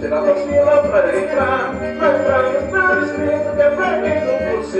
Será possível para entrar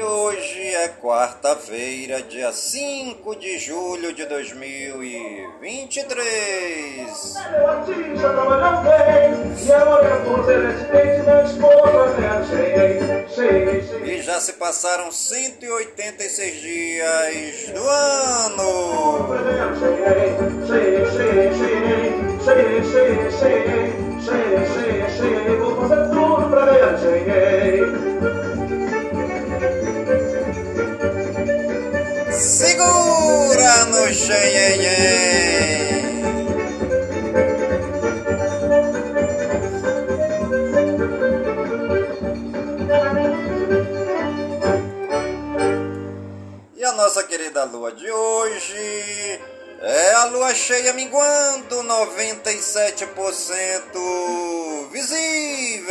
E hoje é quarta-feira, dia 5 de julho de 2023. E já se passaram 186 dias do ano. Segura no xenhenhen. E a nossa querida lua de hoje é a lua cheia minguando 97% visível.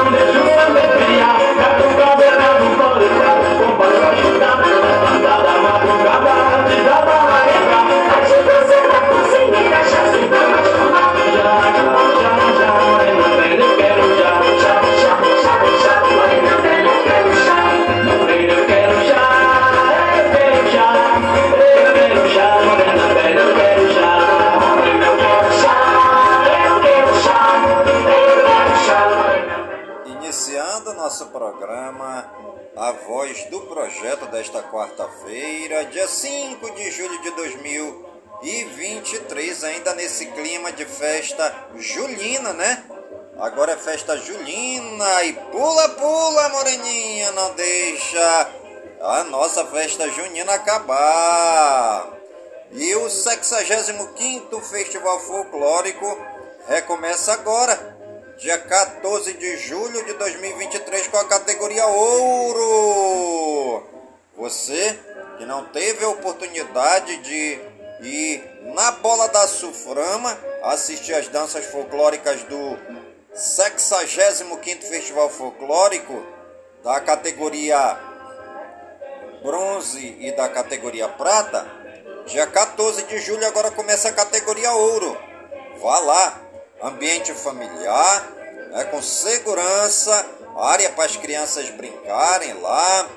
Projeto desta quarta-feira, dia 5 de julho de 2023, ainda nesse clima de festa julina, né? Agora é festa julina e pula, pula, moreninha, não deixa a nossa festa junina acabar. E o 65º Festival Folclórico recomeça agora, dia 14 de julho de 2023, com a categoria Ouro. Você que não teve a oportunidade de ir na Bola da Suframa assistir às danças folclóricas do 65º Festival Folclórico da categoria bronze e da categoria prata, dia 14 de julho agora começa a categoria ouro. Vá lá, ambiente familiar, né, com segurança, área para as crianças brincarem lá,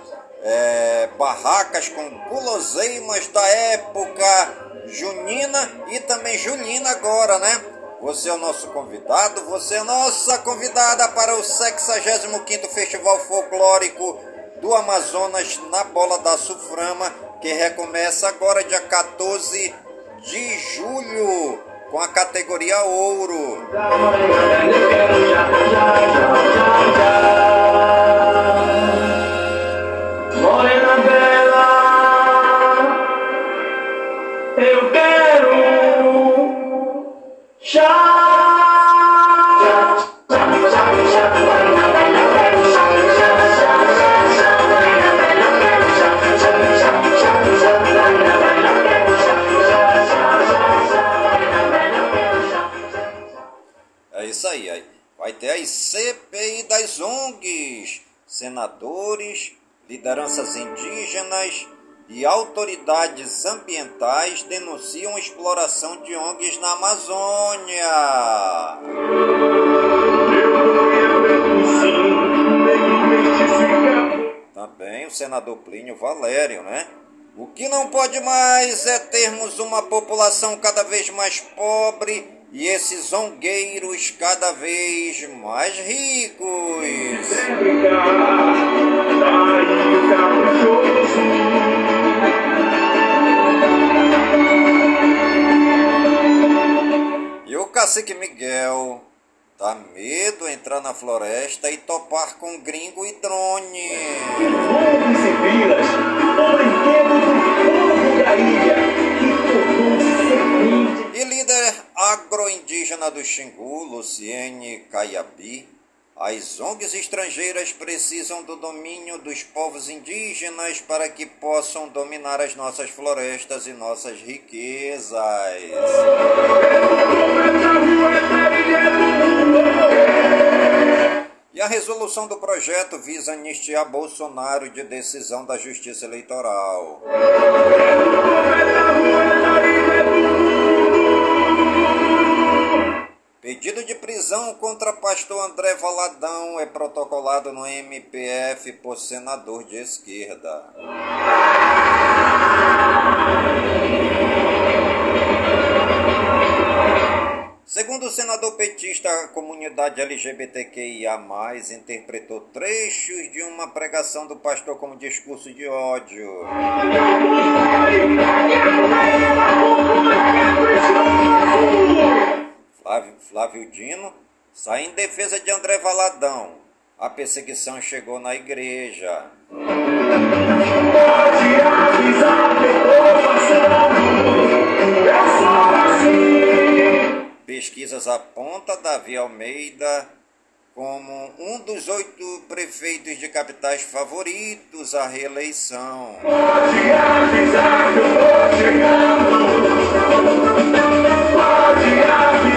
é, barracas com guloseimas da época junina e também julina agora, né? Você é o nosso convidado, você é nossa convidada para o 65º Festival Folclórico do Amazonas na Bola da Suframa, que recomeça agora dia 14 de julho com a categoria Ouro. É isso aí. Vai ter a CPI das ONGs, senadores, lideranças indígenas e autoridades ambientais denunciam exploração de ONGs na Amazônia. Também o senador Plínio Valério, né? O que não pode mais é termos uma população cada vez mais pobre e esses zongueiros cada vez mais ricos. Cacique Miguel dá medo entrar na floresta e topar com gringo e drone. E vilas, do da ilha, que serpente. E líder agroindígena do Xingu, Luciene Caiabi, as ONGs estrangeiras precisam do domínio dos povos indígenas para que possam dominar as nossas florestas e nossas riquezas. E a resolução do projeto visa anistiar Bolsonaro de decisão da Justiça Eleitoral. Pedido de prisão contra pastor André Valadão é protocolado no MPF por senador de esquerda. Segundo o senador petista, a comunidade LGBTQIA+, interpretou trechos de uma pregação do pastor como discurso de ódio. Flávio, Flávio Dino sai em defesa de André Valadão. A perseguição chegou na igreja. Pode avisar passando, é só assim. Pesquisas apontam Davi Almeida como um dos oito prefeitos de capitais favoritos à reeleição. Pode avisar que eu tô chegando. Pode avisar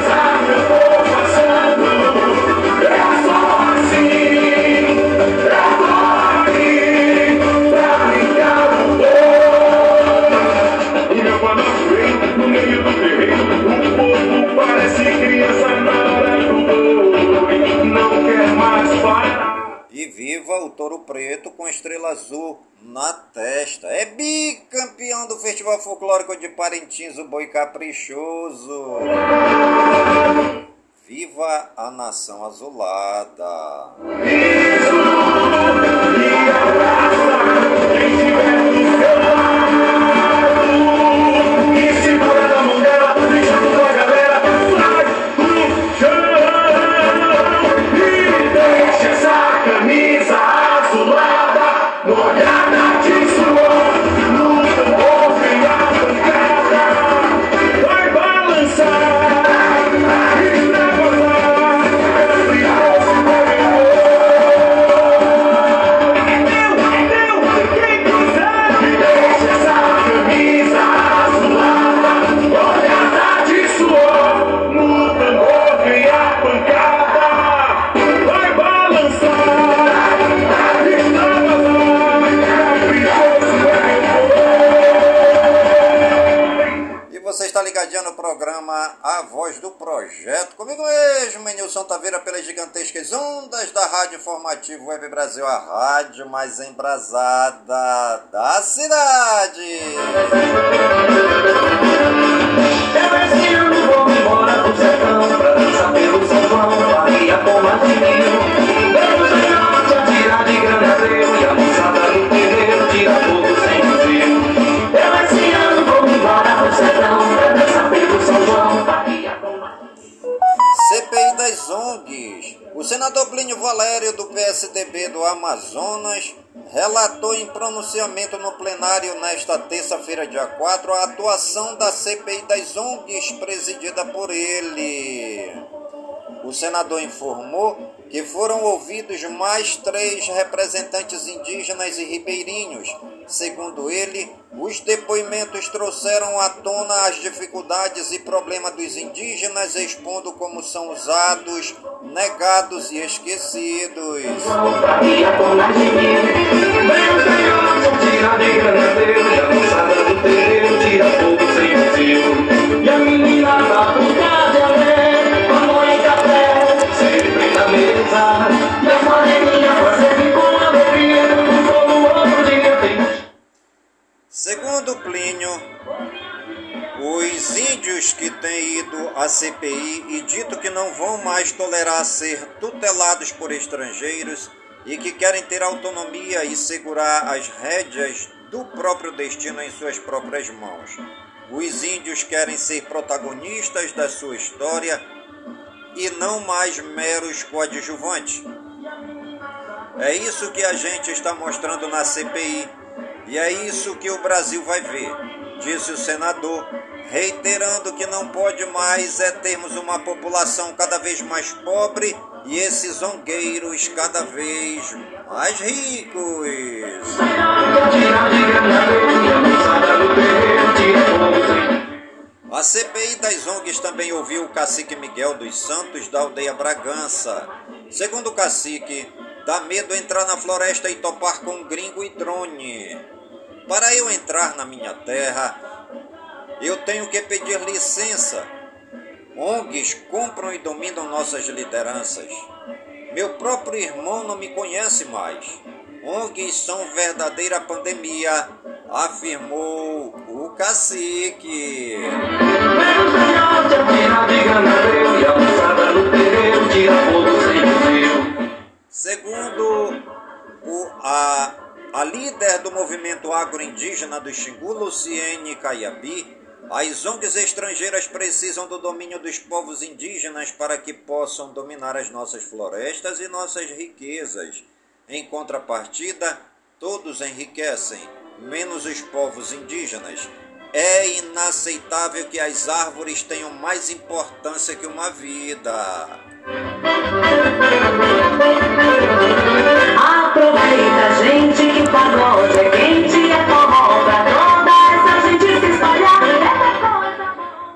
viva o Touro Preto com estrela azul na testa. É bicampeão do Festival Folclórico de Parintins, o Boi Caprichoso. Viva a nação azulada. E ligadinho no programa A Voz do Projeto. Comigo mesmo, Menilson Taveira, pelas gigantescas ondas da Rádio Informativo Web Brasil, a rádio mais embrasada da cidade. É. Eu esse O senador Plínio Valério, do PSDB do Amazonas, relatou em pronunciamento no plenário nesta terça-feira, dia 4, a atuação da CPI das ONGs presidida por ele. O senador informou que foram ouvidos mais três representantes indígenas e ribeirinhos. Segundo ele, os depoimentos trouxeram à tona as dificuldades e problemas dos indígenas, expondo como são usados, negados e esquecidos. E a menina da puta Plínio, os índios que têm ido à CPI e dito que não vão mais tolerar ser tutelados por estrangeiros e que querem ter autonomia e segurar as rédeas do próprio destino em suas próprias mãos. Os índios querem ser protagonistas da sua história e não mais meros coadjuvantes. É isso que a gente está mostrando na CPI e é isso que o Brasil vai ver, disse o senador, reiterando que não pode mais é termos uma população cada vez mais pobre e esses zongueiros cada vez mais ricos. a CPI das ONGs também ouviu o cacique Miguel dos Santos da aldeia Bragança. Segundo o cacique, dá medo entrar na floresta e topar com gringo e drone. Para eu entrar na minha terra, eu tenho que pedir licença. ONGs compram e dominam nossas lideranças. Meu próprio irmão não me conhece mais. ONGs são verdadeira pandemia, afirmou o cacique. Segundo o, a, a líder do movimento agroindígena do Xingu, Luciene Caiabi, as ONGs estrangeiras precisam do domínio dos povos indígenas para que possam dominar as nossas florestas e nossas riquezas. Em contrapartida, todos enriquecem, menos os povos indígenas. É inaceitável que as árvores tenham mais importância que uma vida. Aproveita, gente,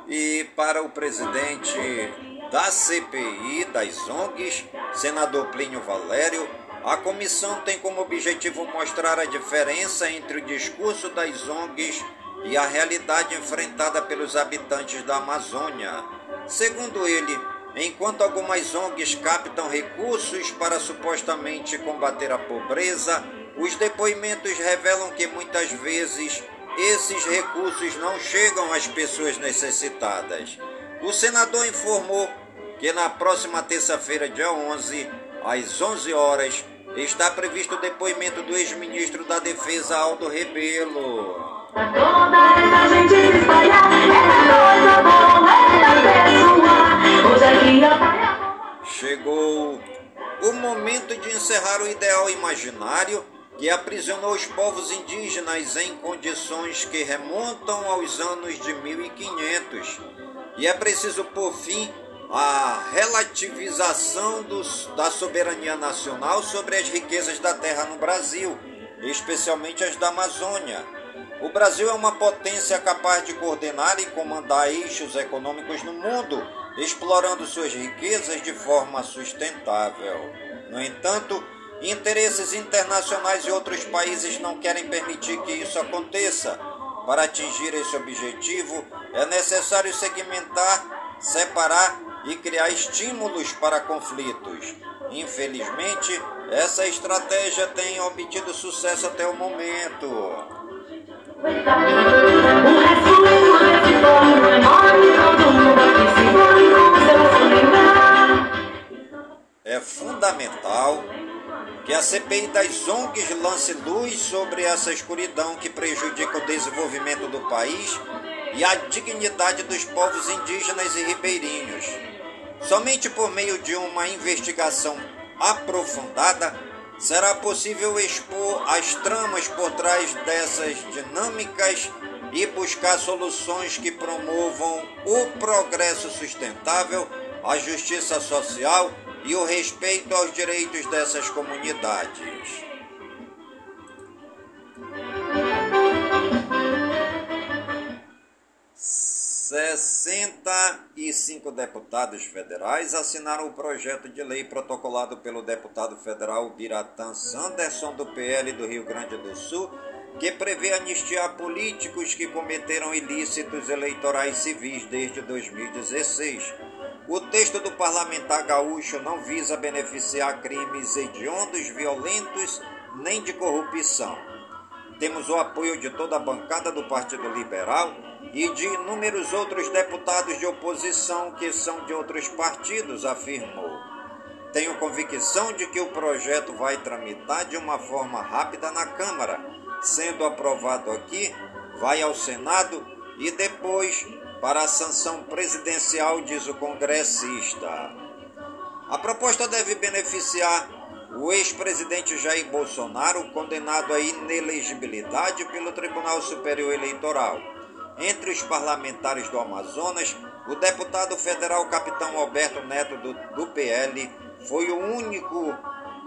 E para o presidente da CPI das ONGs, senador Plínio Valério, a comissão tem como objetivo mostrar a diferença entre o discurso das ONGs e a realidade enfrentada pelos habitantes da Amazônia. Segundo ele, enquanto algumas ONGs captam recursos para supostamente combater a pobreza, os depoimentos revelam que muitas vezes esses recursos não chegam às pessoas necessitadas. O senador informou que na próxima terça-feira, dia 11, às 11 horas, está previsto o depoimento do ex-ministro da Defesa, Aldo Rebelo. Chegou o momento de encerrar o ideal imaginário que aprisionou os povos indígenas em condições que remontam aos anos de 1500. E é preciso pôr fim à relativização dos, da soberania nacional sobre as riquezas da terra no Brasil, especialmente as da Amazônia. O Brasil é uma potência capaz de coordenar e comandar eixos econômicos no mundo, explorando suas riquezas de forma sustentável. No entanto, interesses internacionais e outros países não querem permitir que isso aconteça. Para atingir esse objetivo, é necessário segmentar, separar e criar estímulos para conflitos. Infelizmente, essa estratégia tem obtido sucesso até o momento. É fundamental que a CPI das ONGs lance luz sobre essa escuridão que prejudica o desenvolvimento do país e a dignidade dos povos indígenas e ribeirinhos. Somente por meio de uma investigação aprofundada será possível expor as tramas por trás dessas dinâmicas e buscar soluções que promovam o progresso sustentável, a justiça social e o respeito aos direitos dessas comunidades. 65 deputados federais assinaram o projeto de lei protocolado pelo deputado federal Biratã Sanderson, do PL do Rio Grande do Sul, que prevê anistiar políticos que cometeram ilícitos eleitorais civis desde 2016. O texto do parlamentar gaúcho não visa beneficiar crimes hediondos, violentos nem de corrupção. Temos o apoio de toda a bancada do Partido Liberal e de inúmeros outros deputados de oposição que são de outros partidos, afirmou. Tenho convicção de que o projeto vai tramitar de uma forma rápida na Câmara. Sendo aprovado aqui, vai ao Senado e depois para a sanção presidencial, diz o congressista. A proposta deve beneficiar o ex-presidente Jair Bolsonaro, condenado à inelegibilidade pelo Tribunal Superior Eleitoral. Entre os parlamentares do Amazonas, o deputado federal Capitão Alberto Neto do, do PL foi o único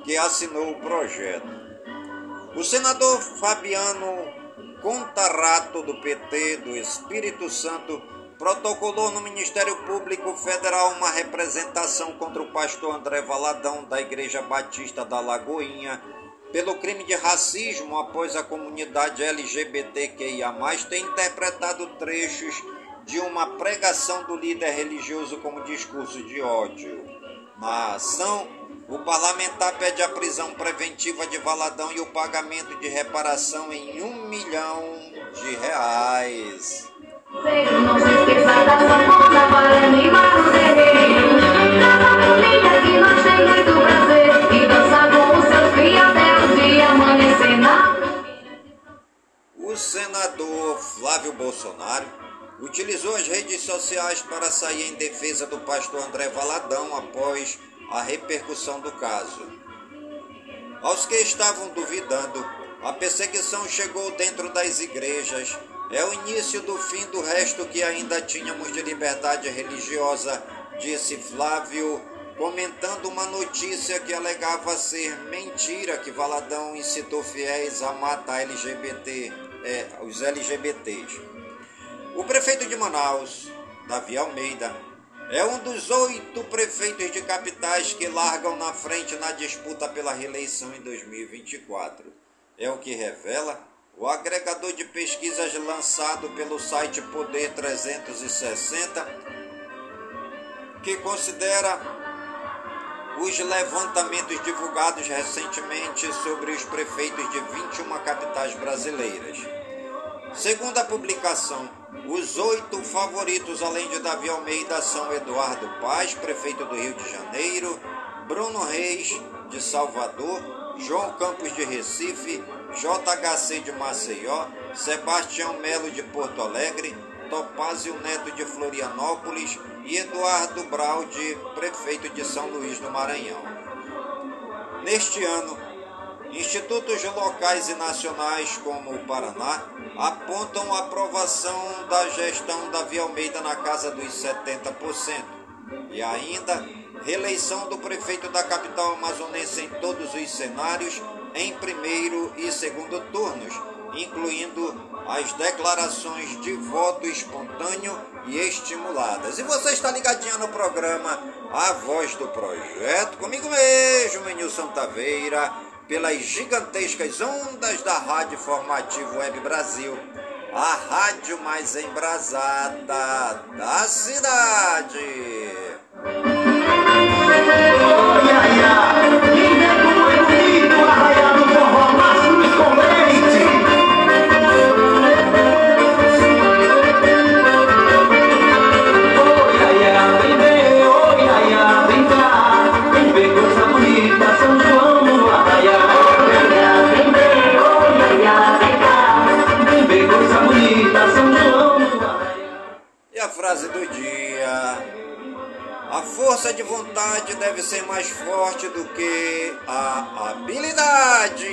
que assinou o projeto. O senador Fabiano Contarato do PT do Espírito Santo protocolou no Ministério Público Federal uma representação contra o pastor André Valadão da Igreja Batista da Lagoinha pelo crime de racismo após a comunidade LGBTQIA+, ter interpretado trechos de uma pregação do líder religioso como discurso de ódio. Na ação, o parlamentar pede a prisão preventiva de Valadão e o pagamento de reparação em um milhão de reais. Não se esqueça da sanfona para animar o terreiro. Canta família que nós tem muito prazer. E dança com os seus filhos até o dia amanhecer na O senador Flávio Bolsonaro utilizou as redes sociais para sair em defesa do pastor André Valadão após a repercussão do caso. Aos que estavam duvidando, a perseguição chegou dentro das igrejas. É o início do fim do resto que ainda tínhamos de liberdade religiosa, disse Flávio, comentando uma notícia que alegava ser mentira que Valadão incitou fiéis a matar LGBT, é, os LGBTs. O prefeito de Manaus, Davi Almeida, é um dos oito prefeitos de capitais que largam na frente na disputa pela reeleição em 2024. É o que revela o agregador de pesquisas lançado pelo site Poder 360, que considera os levantamentos divulgados recentemente sobre os prefeitos de 21 capitais brasileiras. Segundo a publicação, os oito favoritos, além de Davi Almeida, são Eduardo Paz, prefeito do Rio de Janeiro, Bruno Reis, de Salvador, João Campos de Recife, JHC de Maceió, Sebastião Melo de Porto Alegre, Topázio Neto de Florianópolis e Eduardo Braudi, prefeito de São Luís do Maranhão. Neste ano, institutos locais e nacionais como o Paraná apontam aprovação da gestão Davi Almeida na casa dos 70%. E ainda, reeleição do prefeito da capital amazonense em todos os cenários, em primeiro e segundo turnos, incluindo as declarações de voto espontâneo e estimuladas. E você está ligadinho no programa A Voz do Projeto, comigo mesmo, Nilson Taveira, pelas gigantescas ondas da Rádio Formativo Web Brasil, a rádio mais embrasada da cidade. força de vontade deve ser mais forte do que a habilidade.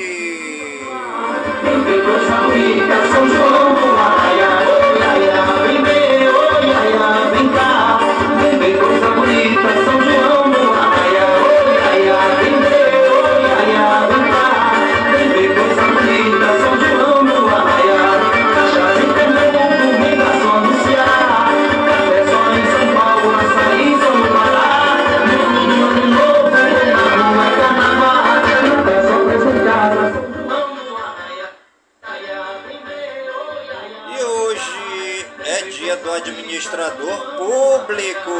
Administrador público.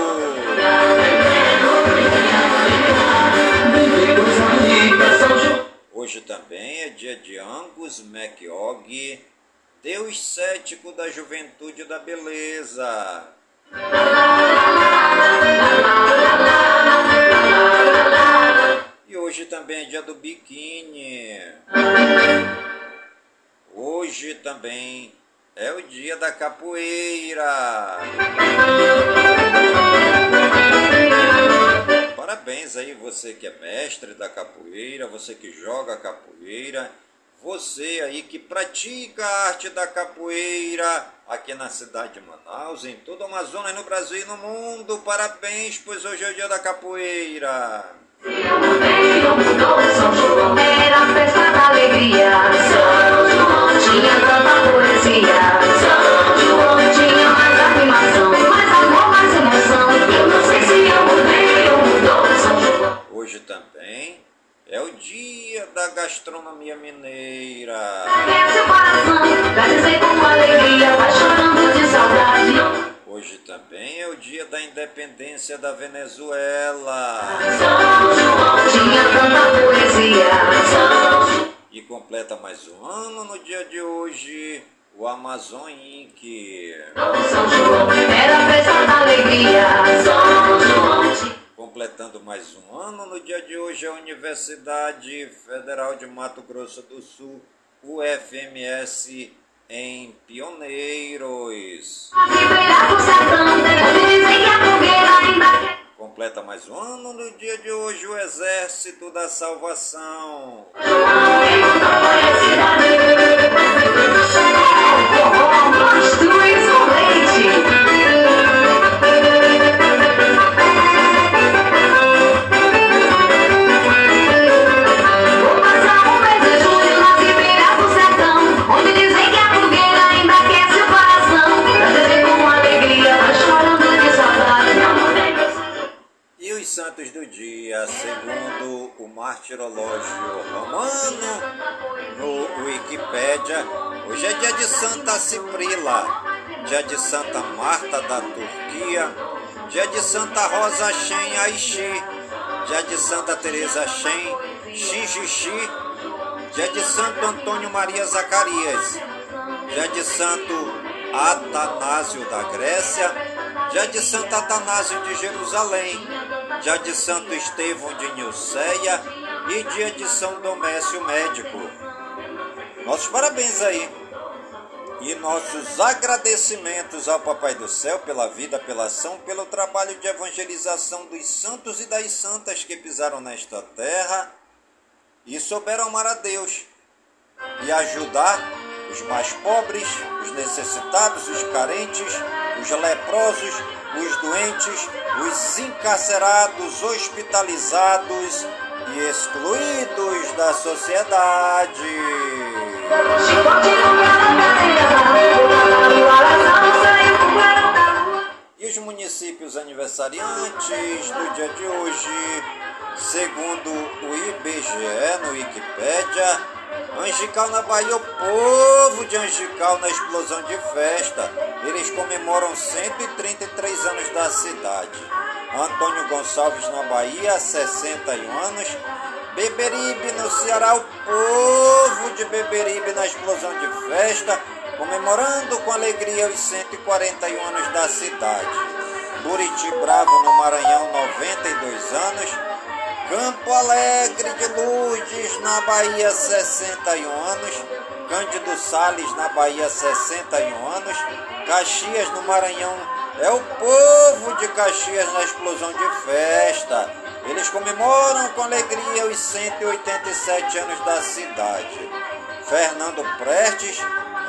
Hoje também é dia de Angus MacOg, Deus cético da juventude da beleza. E hoje também é dia do biquíni. Hoje também é o dia da capoeira. Você que joga capoeira, você aí que pratica a arte da capoeira aqui na cidade de Manaus, em toda a Amazônia, no Brasil e no mundo. Parabéns, pois hoje é o dia da capoeira. São João era a festa da alegria. São João tinha tanta poesia. São João tinha mais animação, mais amor, mais emoção. Eu não sei se eu mudei ou mudou. São João. Hoje também é o dia da gastronomia mineira. Hoje também é o dia da independência da Venezuela. São João tinha tanta poesia. E completa mais um ano no dia de hoje o Amazon Inc. São João hoje a Universidade Federal de Mato Grosso do Sul, UFMS, em Pioneiros. Completa mais um ano no dia de hoje o Exército da Salvação. João martirológio romano, no Wikipédia, hoje é dia de Santa Ciprila, dia de Santa Marta da Turquia, dia de Santa Rosa Shen Aishi, dia de Santa Teresa Shen Xixixi, dia de Santo Antônio Maria Zacarias, dia de Santo Atanásio da Grécia, dia de Santo Atanásio de Jerusalém, dia de Santo Estevão de Nilceia e dia de São Domécio Médico. Nossos parabéns aí. E nossos agradecimentos ao Papai do Céu pela vida, pela ação, pelo trabalho de evangelização dos santos e das santas que pisaram nesta terra e souberam amar a Deus e ajudar os mais pobres, os necessitados, os carentes, os leprosos, os doentes, os encarcerados, hospitalizados e excluídos da sociedade. E os municípios aniversariantes do dia de hoje, segundo o IBGE no Wikipédia, Angical na Bahia, o povo de Angical na explosão de festa. Eles comemoram 133 anos da cidade. Antônio Gonçalves na Bahia, 61 anos. Beberibe no Ceará, o povo de Beberibe na explosão de festa, comemorando com alegria os 141 anos da cidade. Buriti Bravo no Maranhão, 92 anos. Campo Alegre de Lourdes, na Bahia, 61 anos. Cândido Sales, na Bahia, 61 anos. Caxias, no Maranhão, é o povo de Caxias na explosão de festa. Eles comemoram com alegria os 187 anos da cidade. Fernando Prestes,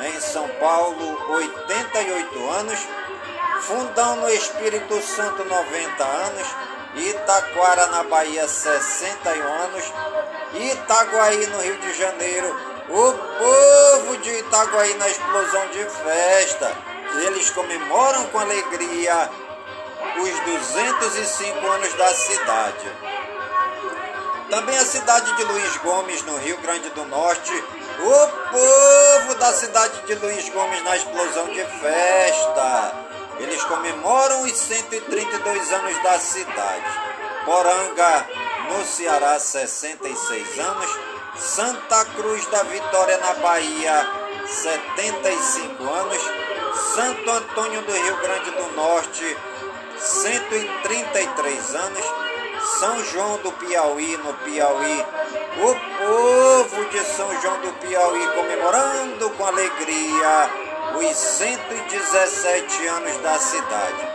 em São Paulo, 88 anos. Fundão no Espírito Santo, 90 anos. Itaquara, na Bahia, 61 anos. Itaguaí, no Rio de Janeiro. O povo de Itaguaí na explosão de festa. Eles comemoram com alegria os 205 anos da cidade. Também a cidade de Luiz Gomes, no Rio Grande do Norte. O povo da cidade de Luiz Gomes na explosão de festa. Eles comemoram os 132 anos da cidade. Poranga, no Ceará, 66 anos. Santa Cruz da Vitória, na Bahia, 75 anos. Santo Antônio do Rio Grande do Norte, 133 anos. São João do Piauí, no Piauí. O povo de São João do Piauí comemorando com alegria os 117 anos da cidade.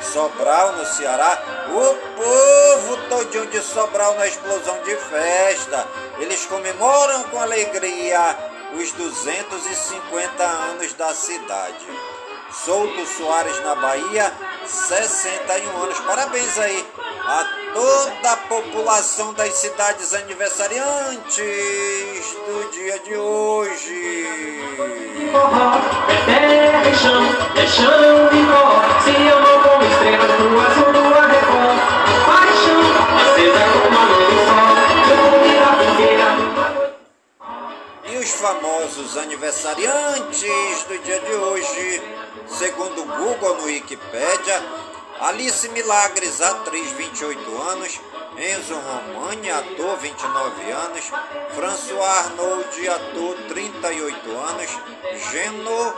Sobral, no Ceará, o povo todinho de Sobral na explosão de festa. Eles comemoram com alegria os 250 anos da cidade. Souto Soares, na Bahia, 61 anos. Parabéns aí a toda a população das cidades aniversariantes do dia de hoje. E os famosos aniversariantes do dia de hoje, segundo o Google no Wikipédia, Alice Milagres, atriz, 28 anos, Enzo Romani, ator, 29 anos, François Arnold, ator, 38 anos, Geno,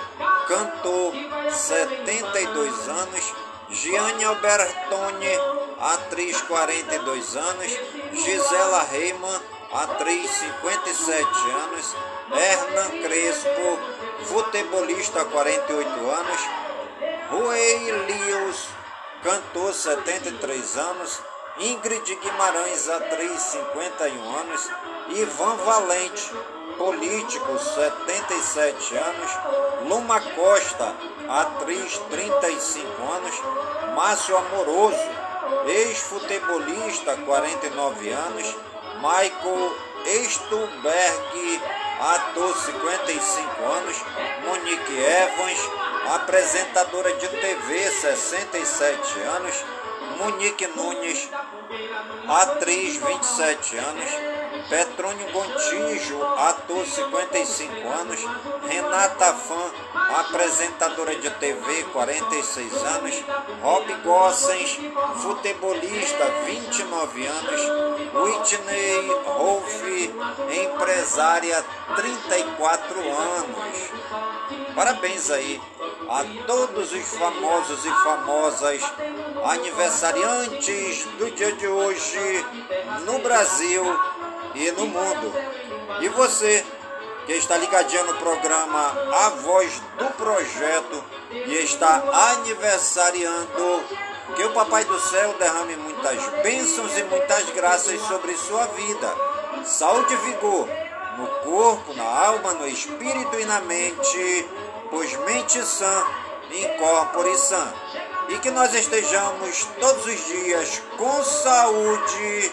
cantor, 72 anos, Gianni Albertoni, atriz, 42 anos, Gisela Reimann, atriz, 57 anos, Hernan Crespo, futebolista, 48 anos, Rui Lewis, cantor, 73 anos, Ingrid Guimarães, atriz, 51 anos, Ivan Valente, político, 77 anos, Luma Costa, atriz, 35 anos, Márcio Amoroso, ex-futebolista, 49 anos, Michael Stuberg, ator, 55 anos, Monique Evans, apresentadora de TV, 67 anos, Monique Nunes, atriz, 27 anos, Petrônio Gontijo, ator, 55 anos, Renata Fã, apresentadora de TV, 46 anos, Rob Gossens, futebolista, 29 anos, Whitney Rolfe, empresária, 34 anos. Parabéns aí a todos os famosos e famosas aniversariantes do dia de hoje no Brasil e no mundo. E você que está ligadinho no programa A Voz do Projeto e está aniversariando, que o Papai do Céu derrame muitas bênçãos e muitas graças sobre sua vida. Saúde e vigor no corpo, na alma, no espírito e na mente, pois mente sã, incorpore sã. E que nós estejamos todos os dias com saúde,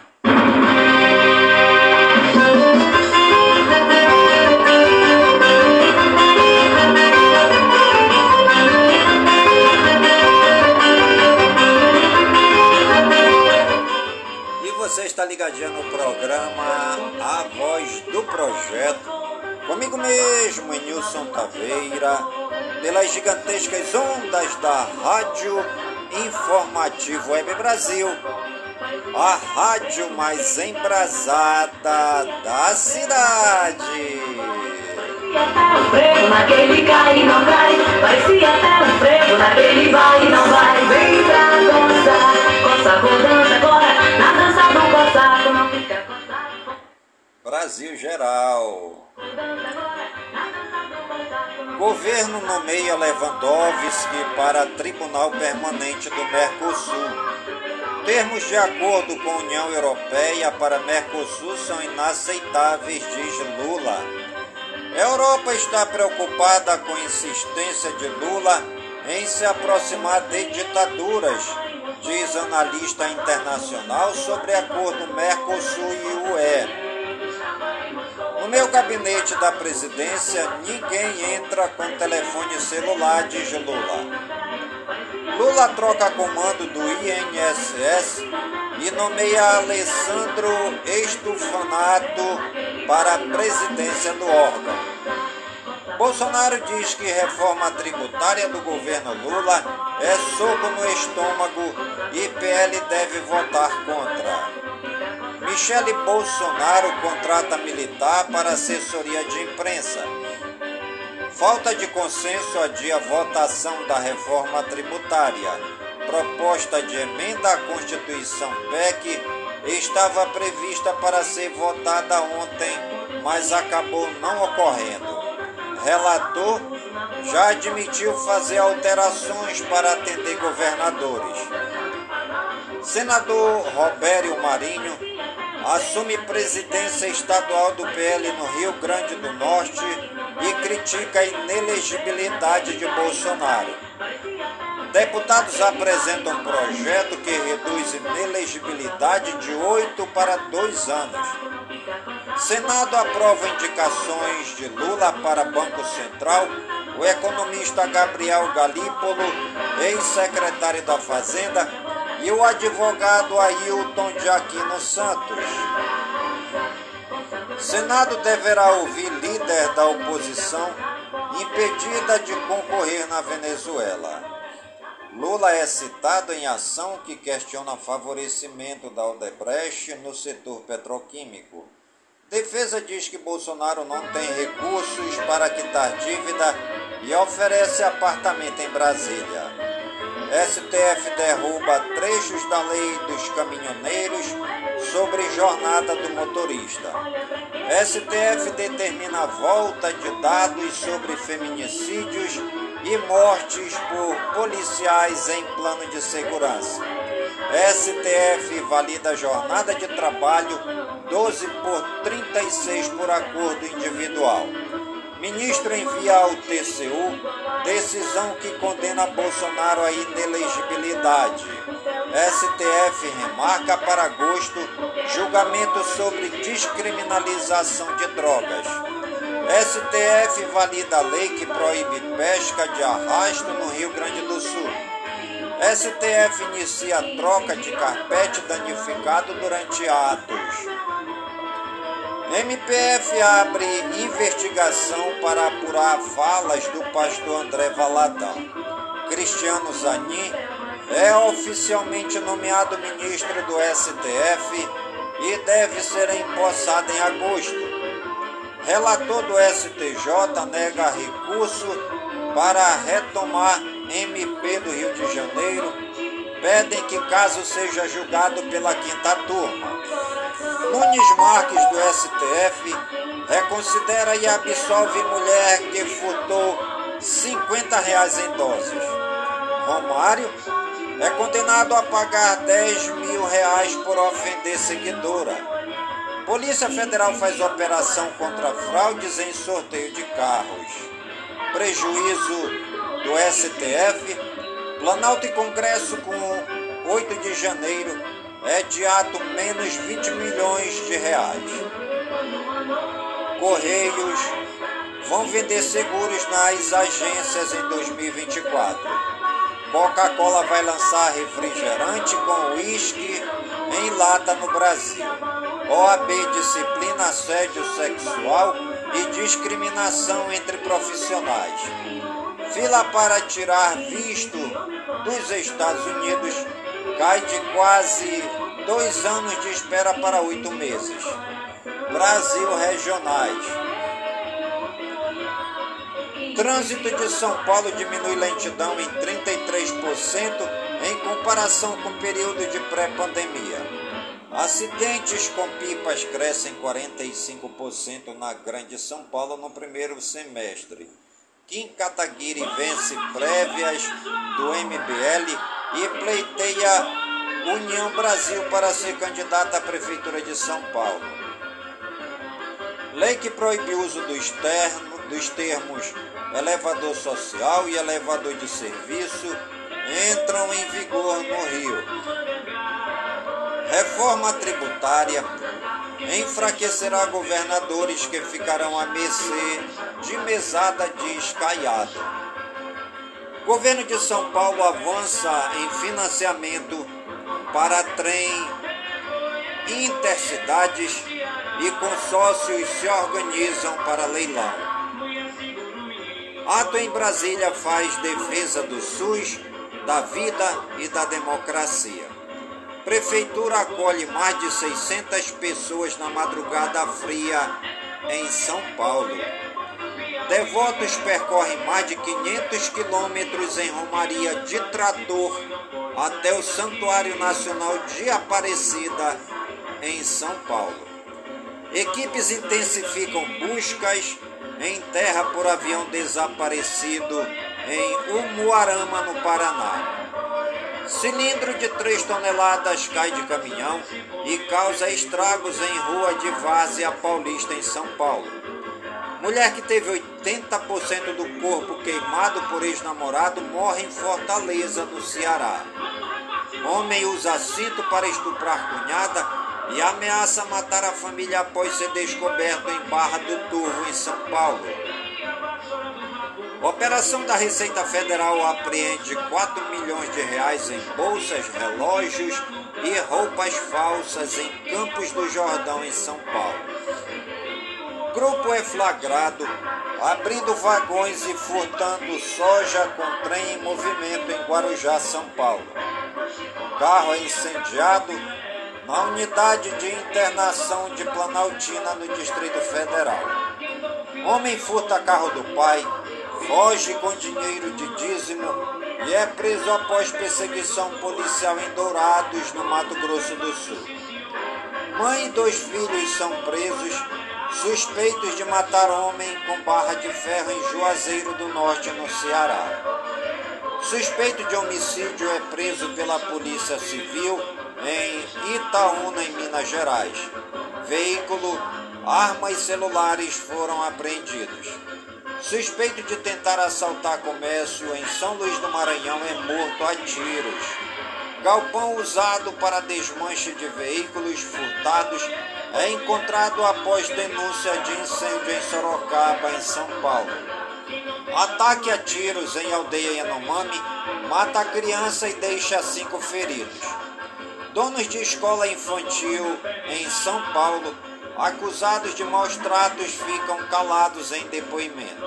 Está ligadinho no programa A Voz do Projeto. Comigo mesmo, Nilson Taveira, pelas gigantescas ondas da Rádio Informativo Web Brasil, a rádio mais embrasada da cidade. Parecia até um frevo naquele cai e não cai. Parecia até um frevo naquele vai e não vai. Vem pra dançar, com. Na não fica. Brasil geral. Governo nomeia Lewandowski para Tribunal Permanente do Mercosul. Termos de acordo com a União Europeia para Mercosul são inaceitáveis, diz Lula. Europa está preocupada com a insistência de Lula em se aproximar de ditaduras, diz analista internacional sobre acordo Mercosul e UE. No meu gabinete da presidência, ninguém entra com telefone celular, diz Lula. Lula troca comando do INSS e nomeia Alessandro Estufanato para a presidência do órgão. Bolsonaro diz que reforma tributária do governo Lula é soco no estômago e PL deve votar contra. Michele Bolsonaro contrata militar para assessoria de imprensa. Falta de consenso adia votação da reforma tributária. Proposta de emenda à Constituição PEC estava prevista para ser votada ontem, mas acabou não ocorrendo. Relator já admitiu fazer alterações para atender governadores. Senador Robério Marinho assume presidência estadual do PL no Rio Grande do Norte e critica a inelegibilidade de Bolsonaro. Deputados apresentam projeto que reduz inelegibilidade de oito para dois anos. Senado aprova indicações de Lula para Banco Central. O economista Gabriel Galípolo, ex-secretário da Fazenda, e o advogado Ailton de Aquino Santos. Senado deverá ouvir líder da oposição impedida de concorrer na Venezuela. Lula é citado em ação que questiona favorecimento da Odebrecht no setor petroquímico. Defesa diz que Bolsonaro não tem recursos para quitar dívida e oferece apartamento em Brasília. STF derruba trechos da lei dos caminhoneiros sobre jornada do motorista. STF determina a volta de dados sobre feminicídios e mortes por policiais em plano de segurança. STF valida jornada de trabalho 12 por 36 por acordo individual. Ministro envia ao TCU decisão que condena Bolsonaro à inelegibilidade. STF remarca para agosto julgamento sobre descriminalização de drogas. STF valida a lei que proíbe pesca de arrasto no Rio Grande do Sul. STF inicia a troca de carpete danificado durante atos. MPF abre investigação para apurar falas do pastor André Valadão. Cristiano Zanin é oficialmente nomeado ministro do STF e deve ser empossado em agosto. Relator do STJ nega recurso para retomar MP do Rio de Janeiro. Pedem que caso seja julgado pela quinta turma. Nunes Marques do STF reconsidera e absolve mulher que furtou 50 reais em doses. Romário é condenado a pagar 10 mil reais por ofender seguidora. Polícia Federal faz operação contra fraudes em sorteio de carros. Prejuízo do STF. Planalto e Congresso com 8 de janeiro é de ato menos 20 milhões de reais. Correios vão vender seguros nas agências em 2024. Coca-Cola vai lançar refrigerante com uísque em lata no Brasil. OAB disciplina assédio sexual e discriminação entre profissionais. Fila para tirar visto dos Estados Unidos cai de quase dois anos de espera para oito meses. Brasil regionais. Trânsito de São Paulo diminui lentidão em 33% em comparação com o período de pré-pandemia. Acidentes com pipas crescem 45% na Grande São Paulo no primeiro semestre. Kim Kataguiri vence prévias do MBL e pleiteia União Brasil para ser candidata à Prefeitura de São Paulo. Lei que proíbe o uso dos, dos termos elevador social e elevador de serviço entram em vigor no Rio. Reforma tributária enfraquecerá governadores que ficarão à mercê de mesada de escaiado. Governo de São Paulo avança em financiamento para trem intercidades e consórcios se organizam para leilão. Ato em Brasília faz defesa do SUS, da vida e da democracia. Prefeitura acolhe mais de 600 pessoas na madrugada fria em São Paulo. Devotos percorrem mais de 500 quilômetros em Romaria de trator até o Santuário Nacional de Aparecida, em São Paulo. Equipes intensificam buscas em terra por avião desaparecido em Umuarama, no Paraná. Cilindro de 3 toneladas cai de caminhão e causa estragos em rua de Várzea Paulista, em São Paulo. Mulher que teve 80% do corpo queimado por ex-namorado morre em Fortaleza, no Ceará. Homem usa cinto para estuprar cunhada e ameaça matar a família após ser descoberto em Barra do Turvo, em São Paulo. Operação da Receita Federal apreende 4 milhões de reais em bolsas, relógios e roupas falsas em Campos do Jordão, em São Paulo. Grupo é flagrado abrindo vagões e furtando soja com trem em movimento em Guarujá, São Paulo. Carro é incendiado na unidade de internação de Planaltina, no Distrito Federal. Homem furta carro do pai, foge com dinheiro de dízimo e é preso após perseguição policial em Dourados, no Mato Grosso do Sul. Mãe e dois filhos são presos, suspeitos de matar homem com barra de ferro em Juazeiro do Norte, no Ceará. Suspeito de homicídio é preso pela Polícia Civil em Itaúna, em Minas Gerais. Veículo, armas e celulares foram apreendidos. Suspeito de tentar assaltar comércio em São Luís do Maranhão é morto a tiros. Galpão usado para desmanche de veículos furtados é encontrado após denúncia de incêndio em Sorocaba, em São Paulo. Ataque a tiros em aldeia Yanomami mata a criança e deixa cinco feridos. Donos de escola infantil em São Paulo, acusados de maus tratos, ficam calados em depoimento.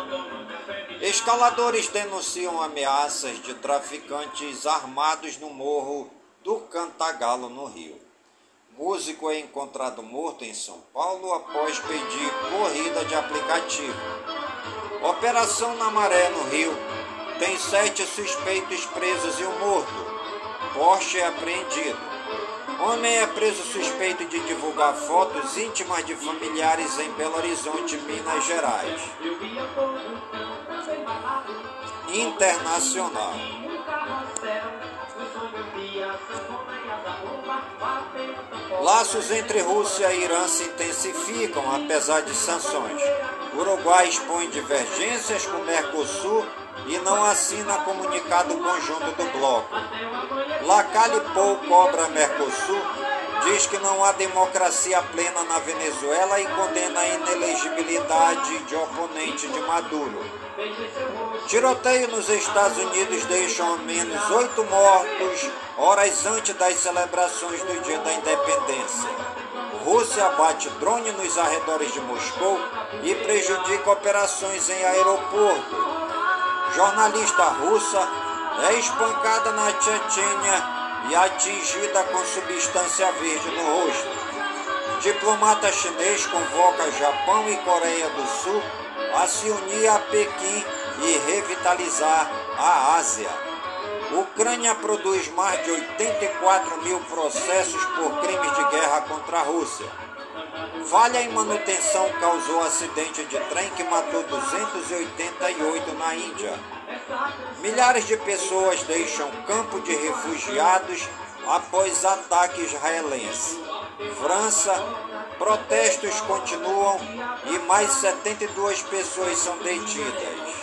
Escaladores denunciam ameaças de traficantes armados no morro do Cantagalo, no Rio. Músico é encontrado morto em São Paulo após pedir corrida de aplicativo. Operação na Maré, no Rio, tem sete suspeitos presos e um morto. Porsche é apreendido. Homem é preso suspeito de divulgar fotos íntimas de familiares em Belo Horizonte, Minas Gerais. Internacional. Laços entre Rússia e Irã se intensificam apesar de sanções. Uruguai expõe divergências com Mercosul e não assina comunicado conjunto do bloco. Lacalle Pou cobra Mercosul, diz que não há democracia plena na Venezuela e condena a inelegibilidade de oponente de Maduro. Tiroteio nos Estados Unidos deixa ao menos oito mortos horas antes das celebrações do Dia da Independência. Rússia bate drone nos arredores de Moscou e prejudica operações em aeroporto. Jornalista russa é espancada na Chechênia e atingida com substância verde no rosto. Diplomata chinês convoca Japão e Coreia do Sul a se unir a Pequim e revitalizar a Ásia. Ucrânia produz mais de 84 mil processos por crimes de guerra contra a Rússia. Falha em manutenção causou acidente de trem que matou 288 na Índia. Milhares de pessoas deixam campo de refugiados após ataque israelense. França, protestos continuam e mais 72 pessoas são detidas.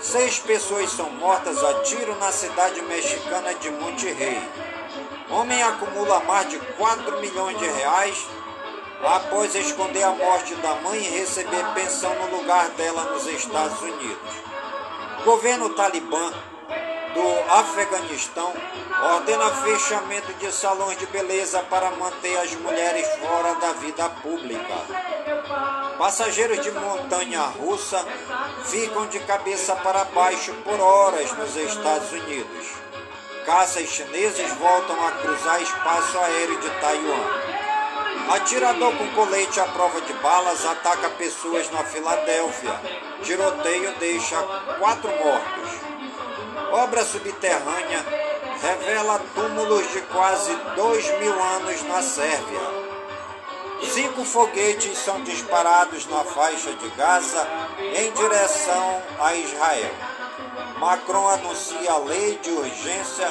Seis pessoas são mortas a tiro na cidade mexicana de Monterrey. Homem acumula mais de 4 milhões de reais após esconder a morte da mãe e receber pensão no lugar dela nos Estados Unidos. Governo talibã do Afeganistão ordena fechamento de salões de beleza para manter as mulheres fora da vida pública. Passageiros de montanha russa ficam de cabeça para baixo por horas nos Estados Unidos. Caças chineses voltam a cruzar espaço aéreo de Taiwan. Atirador com colete à prova de balas ataca pessoas na Filadélfia. Tiroteio deixa quatro mortos. Obra subterrânea revela túmulos de quase dois mil anos na Sérvia. Cinco foguetes são disparados na faixa de Gaza em direção a Israel. Macron anuncia lei de urgência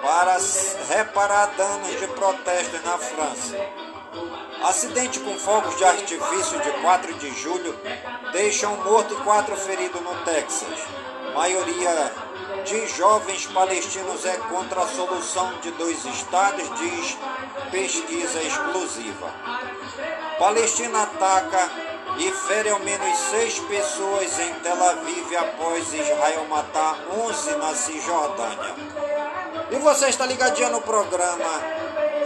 para reparar danos de protestos na França. Acidente com fogos de artifício de 4 de julho deixa um morto e quatro feridos no Texas. Maioria de jovens palestinos é contra a solução de dois estados, diz pesquisa exclusiva. Palestina ataca e fere ao menos seis pessoas em Tel Aviv após Israel matar 11 na Cisjordânia. E você está ligadinho no programa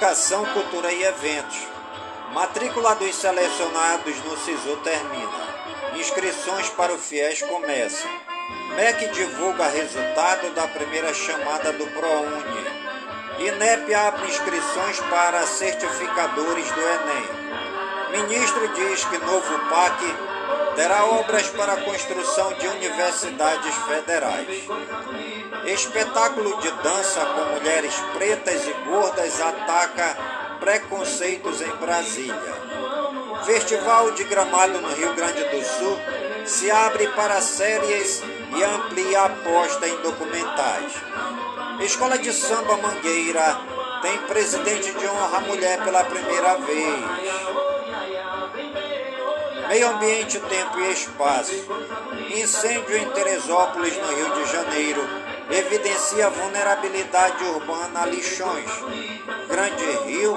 Educação, Cultura e Eventos. Matrícula dos selecionados no SISU termina. Inscrições para o FIES começam. MEC divulga resultado da primeira chamada do ProUni. INEP abre inscrições para certificadores do Enem. Ministro diz que novo PAC terá obras para a construção de universidades federais. Espetáculo de dança com mulheres pretas e gordas ataca preconceitos em Brasília. Festival de Gramado no Rio Grande do Sul se abre para séries e amplia a aposta em documentais. Escola de Samba Mangueira tem presidente de honra mulher pela primeira vez. Meio Ambiente, Tempo e Espaço. Incêndio em Teresópolis, no Rio de Janeiro, evidencia vulnerabilidade urbana a lixões. Grande Rio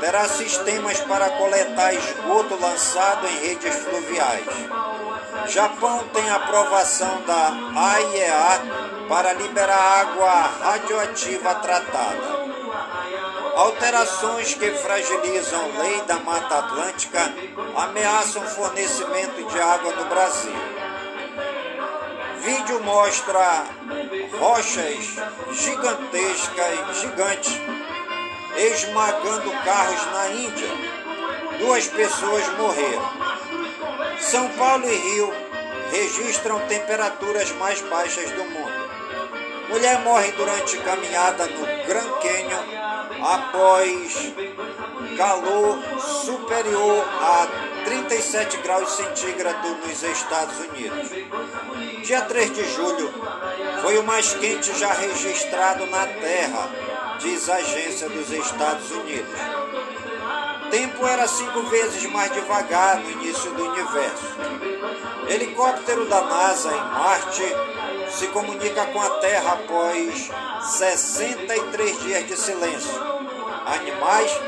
terá sistemas para coletar esgoto lançado em redes fluviais. Japão tem aprovação da AIEA para liberar água radioativa tratada. Alterações que fragilizam a lei da Mata Atlântica ameaçam fornecimento de água no Brasil. Vídeo mostra rochas gigantescas, gigantes, esmagando carros na Índia. Duas pessoas morreram. São Paulo e Rio registram temperaturas mais baixas do mundo. Mulher morre durante caminhada no Grand Canyon após calor superior a 37 graus centígrados nos Estados Unidos. Dia 3 de julho foi o mais quente já registrado na Terra, diz a agência dos Estados Unidos. Tempo era cinco vezes mais devagar no início do universo. Helicóptero da NASA em Marte se comunica com a Terra após 63 dias de silêncio. Animais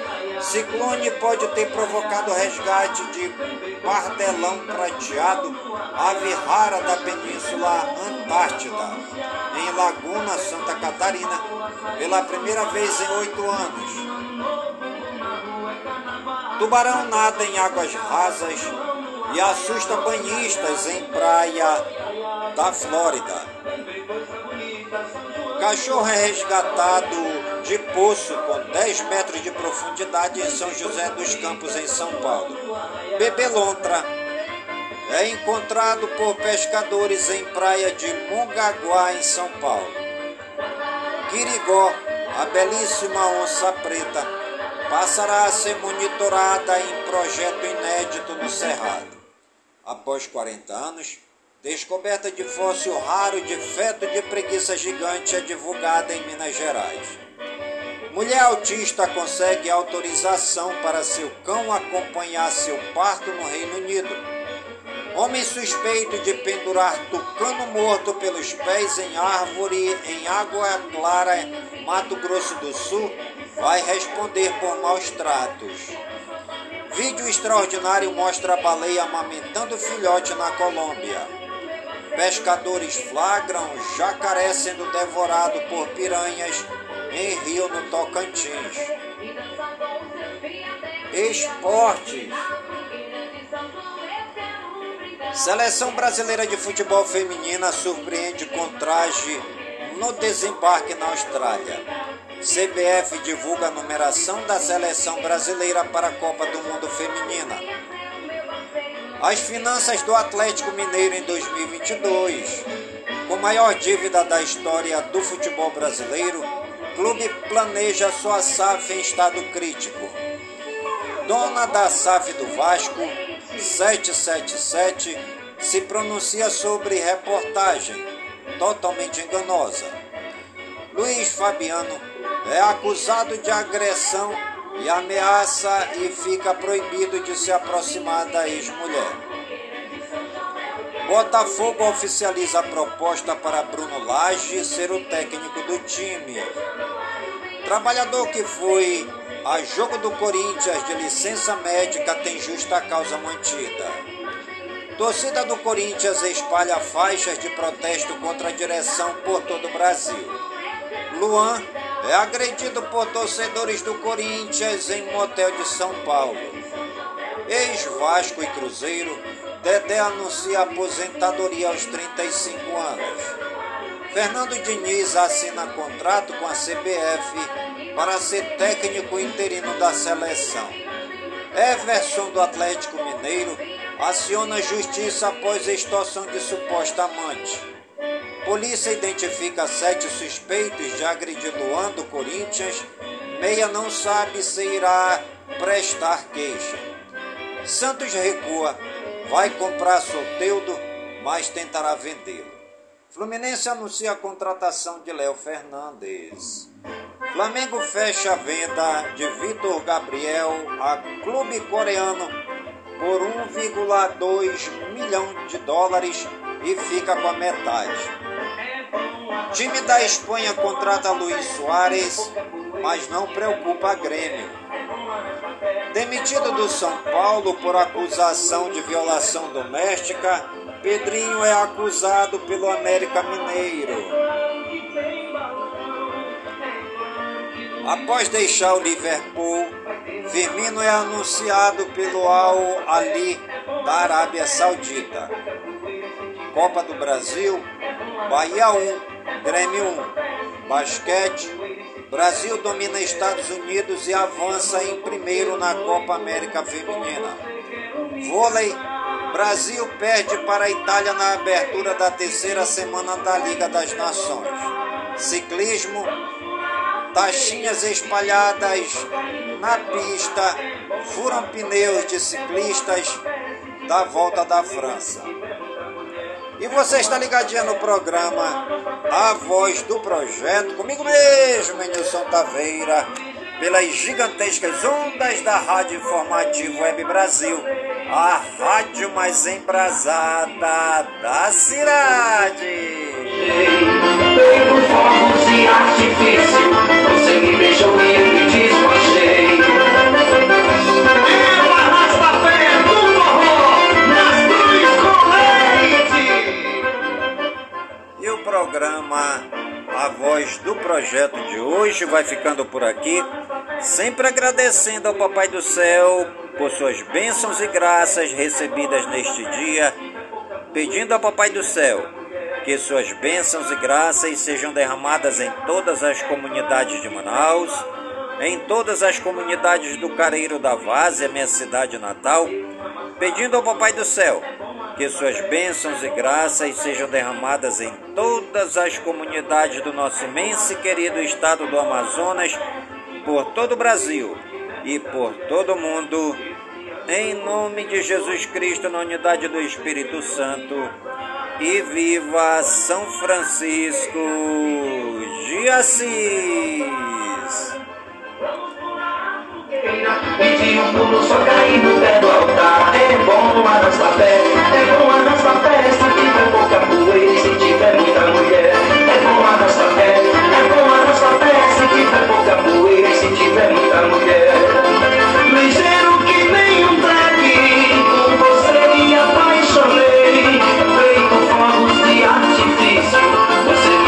Ciclone pode ter provocado o resgate de pardelão prateado, ave rara da Península Antártida, em Laguna, Santa Catarina, pela primeira vez em oito anos. Tubarão nada em águas rasas e assusta banhistas em praia da Flórida. Cachorro é resgatado de poço com 10 metros de profundidade em São José dos Campos, em São Paulo. Bebê lontra é encontrado por pescadores em praia de Mongaguá, em São Paulo. Quirigó, a belíssima onça preta, passará a ser monitorada em projeto inédito no Cerrado. Após 40 anos, descoberta de fóssil raro de feto de preguiça gigante é divulgada em Minas Gerais. Mulher autista consegue autorização para seu cão acompanhar seu parto no Reino Unido. Homem suspeito de pendurar tucano morto pelos pés em árvore em Água Clara, Mato Grosso do Sul, vai responder por maus tratos. Vídeo extraordinário mostra a baleia amamentando filhote na Colômbia. Pescadores flagram jacaré sendo devorado por piranhas em Rio, no Tocantins. Esportes. Seleção brasileira de futebol feminina surpreende com traje no desembarque na Austrália. CBF divulga a numeração da seleção brasileira para a Copa do Mundo Feminina. As finanças do Atlético Mineiro em 2022. Com maior dívida da história do futebol brasileiro, clube planeja sua SAF em estado crítico. Dona da SAF do Vasco, 777, se pronuncia sobre reportagem totalmente enganosa. Luiz Fabiano é acusado de agressão e ameaça e fica proibido de se aproximar da ex-mulher. Botafogo oficializa a proposta para Bruno Lage ser o técnico do time. Trabalhador que foi a jogo do Corinthians de licença médica tem justa causa mantida. Torcida do Corinthians espalha faixas de protesto contra a direção por todo o Brasil. Luan é agredido por torcedores do Corinthians em motel de São Paulo. Ex-Vasco e Cruzeiro, Dedé anuncia aposentadoria aos 35 anos. Fernando Diniz assina contrato com a CBF para ser técnico interino da seleção. Everson do Atlético Mineiro aciona justiça após extorsão de suposta amante. Polícia identifica sete suspeitos de agredir Luan do Corinthians. Meia não sabe se irá prestar queixa. Santos recua, vai comprar Soteudo, mas tentará vendê-lo. Fluminense anuncia a contratação de Léo Fernandes. Flamengo fecha a venda de Vitor Gabriel a clube coreano por 1,2 milhão de dólares e fica com a metade. Time da Espanha contrata Luiz Soares, mas não preocupa a Grêmio. Demitido do São Paulo por acusação de violação doméstica, Pedrinho é acusado pelo América Mineiro. Após deixar o Liverpool, Firmino é anunciado pelo Al Ali da Arábia Saudita. Copa do Brasil, Bahia 1, Grêmio 1. Basquete. Brasil domina Estados Unidos e avança em primeiro na Copa América Feminina. Vôlei. Brasil perde para a Itália na abertura da terceira semana da Liga das Nações. Ciclismo. Taxinhas espalhadas na pista furam pneus de ciclistas da volta da França. E você está ligadinha no programa A Voz do Projeto, comigo mesmo, Nilson Taveira, pelas gigantescas ondas da Rádio Informativo Web Brasil, a rádio mais embrasada da cidade. Artifício, projeto de hoje vai ficando por aqui, sempre agradecendo ao Papai do Céu por suas bênçãos e graças recebidas neste dia, pedindo ao Papai do Céu que suas bênçãos e graças sejam derramadas em todas as comunidades de Manaus, em todas as comunidades do Careiro da Várzea, minha cidade natal, pedindo ao Papai do Céu que suas bênçãos e graças sejam derramadas em todas as comunidades do nosso imenso e querido estado do Amazonas, por todo o Brasil e por todo o mundo, em nome de Jesus Cristo, na unidade do Espírito Santo, e viva São Francisco de Assis. Pedimos tudo só pé do altar. É bom a nossa é bom a nossa festa que pouca.